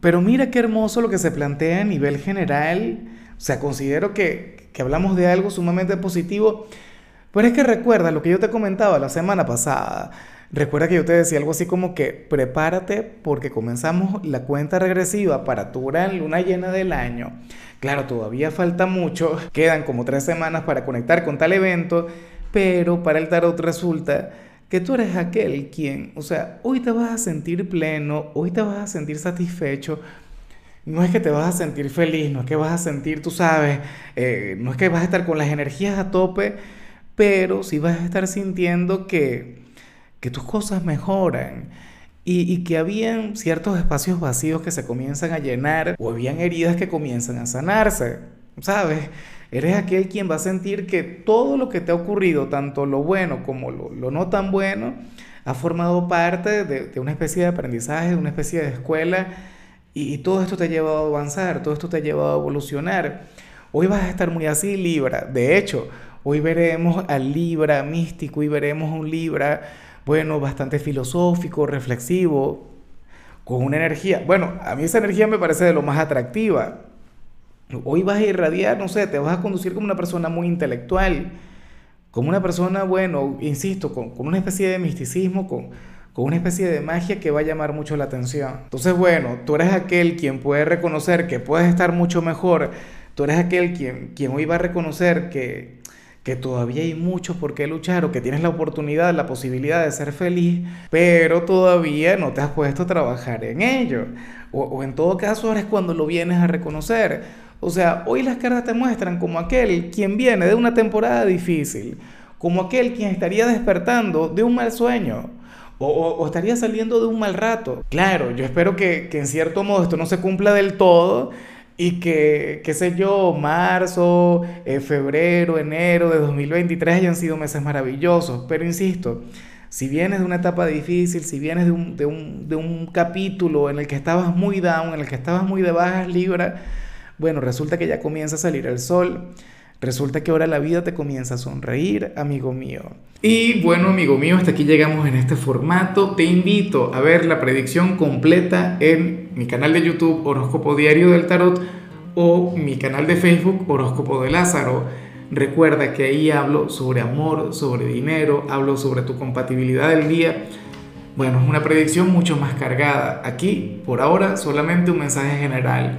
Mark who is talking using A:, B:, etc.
A: pero mira qué hermoso lo que se plantea a nivel general. O sea, considero que, que hablamos de algo sumamente positivo. Pero es que recuerda lo que yo te comentaba la semana pasada. Recuerda que yo te decía algo así como que prepárate porque comenzamos la cuenta regresiva para tu gran luna llena del año. Claro, todavía falta mucho, quedan como tres semanas para conectar con tal evento, pero para el tarot resulta que tú eres aquel quien, o sea, hoy te vas a sentir pleno, hoy te vas a sentir satisfecho. No es que te vas a sentir feliz, no es que vas a sentir, tú sabes, eh, no es que vas a estar con las energías a tope, pero sí vas a estar sintiendo que, que tus cosas mejoran y, y, que habían ciertos espacios vacíos que se comienzan a llenar o habían heridas que comienzan a sanarse, ¿sabes? Eres aquel quien va a sentir que todo lo que te ha ocurrido, tanto lo bueno como lo, no tan bueno, ha formado parte de, una especie de aprendizaje, de una especie de escuela, y, todo esto te ha llevado a avanzar, todo esto te ha llevado a evolucionar. Hoy vas a estar muy así, Libra. De hecho, hoy veremos al Libra místico y veremos un Libra, bueno, bastante filosófico, reflexivo, con una energía. Bueno, a mí esa energía me parece de lo más atractiva. Hoy vas a irradiar, no sé, te vas a conducir como una persona muy intelectual, como una persona, bueno, insisto, con, una especie de misticismo, con, con una especie de magia que va a llamar mucho la atención. Entonces, bueno, tú eres aquel quien puede reconocer que puedes estar mucho mejor, tú eres aquel quien, quien hoy va a reconocer que, que todavía hay mucho por qué luchar o que tienes la oportunidad, la posibilidad de ser feliz, pero todavía no te has puesto a trabajar en ello. O, o en todo caso ahora es cuando lo vienes a reconocer o sea, hoy las cartas te muestran como aquel quien viene de una temporada difícil, como aquel quien estaría despertando de un mal sueño. O, estaría saliendo de un mal rato. Claro, yo espero que, en cierto modo esto no se cumpla del todo y que, qué sé yo, marzo, eh, febrero, enero de 2023 hayan sido meses maravillosos. Pero insisto, si vienes de una etapa difícil, si vienes de un, de un, capítulo en el que estabas muy down, en el que estabas muy de bajas libra, bueno, resulta que ya comienza a salir el sol. Resulta que ahora la vida te comienza a sonreír, amigo mío. Y bueno, amigo mío, hasta aquí llegamos en este formato. Te invito a ver la predicción completa en mi canal de YouTube Horóscopo Diario del Tarot o mi canal de Facebook Horóscopo de Lázaro. Recuerda que ahí hablo sobre amor, sobre dinero, hablo sobre tu compatibilidad del día. Bueno, es una predicción mucho más cargada. Aquí, por ahora, solamente un mensaje general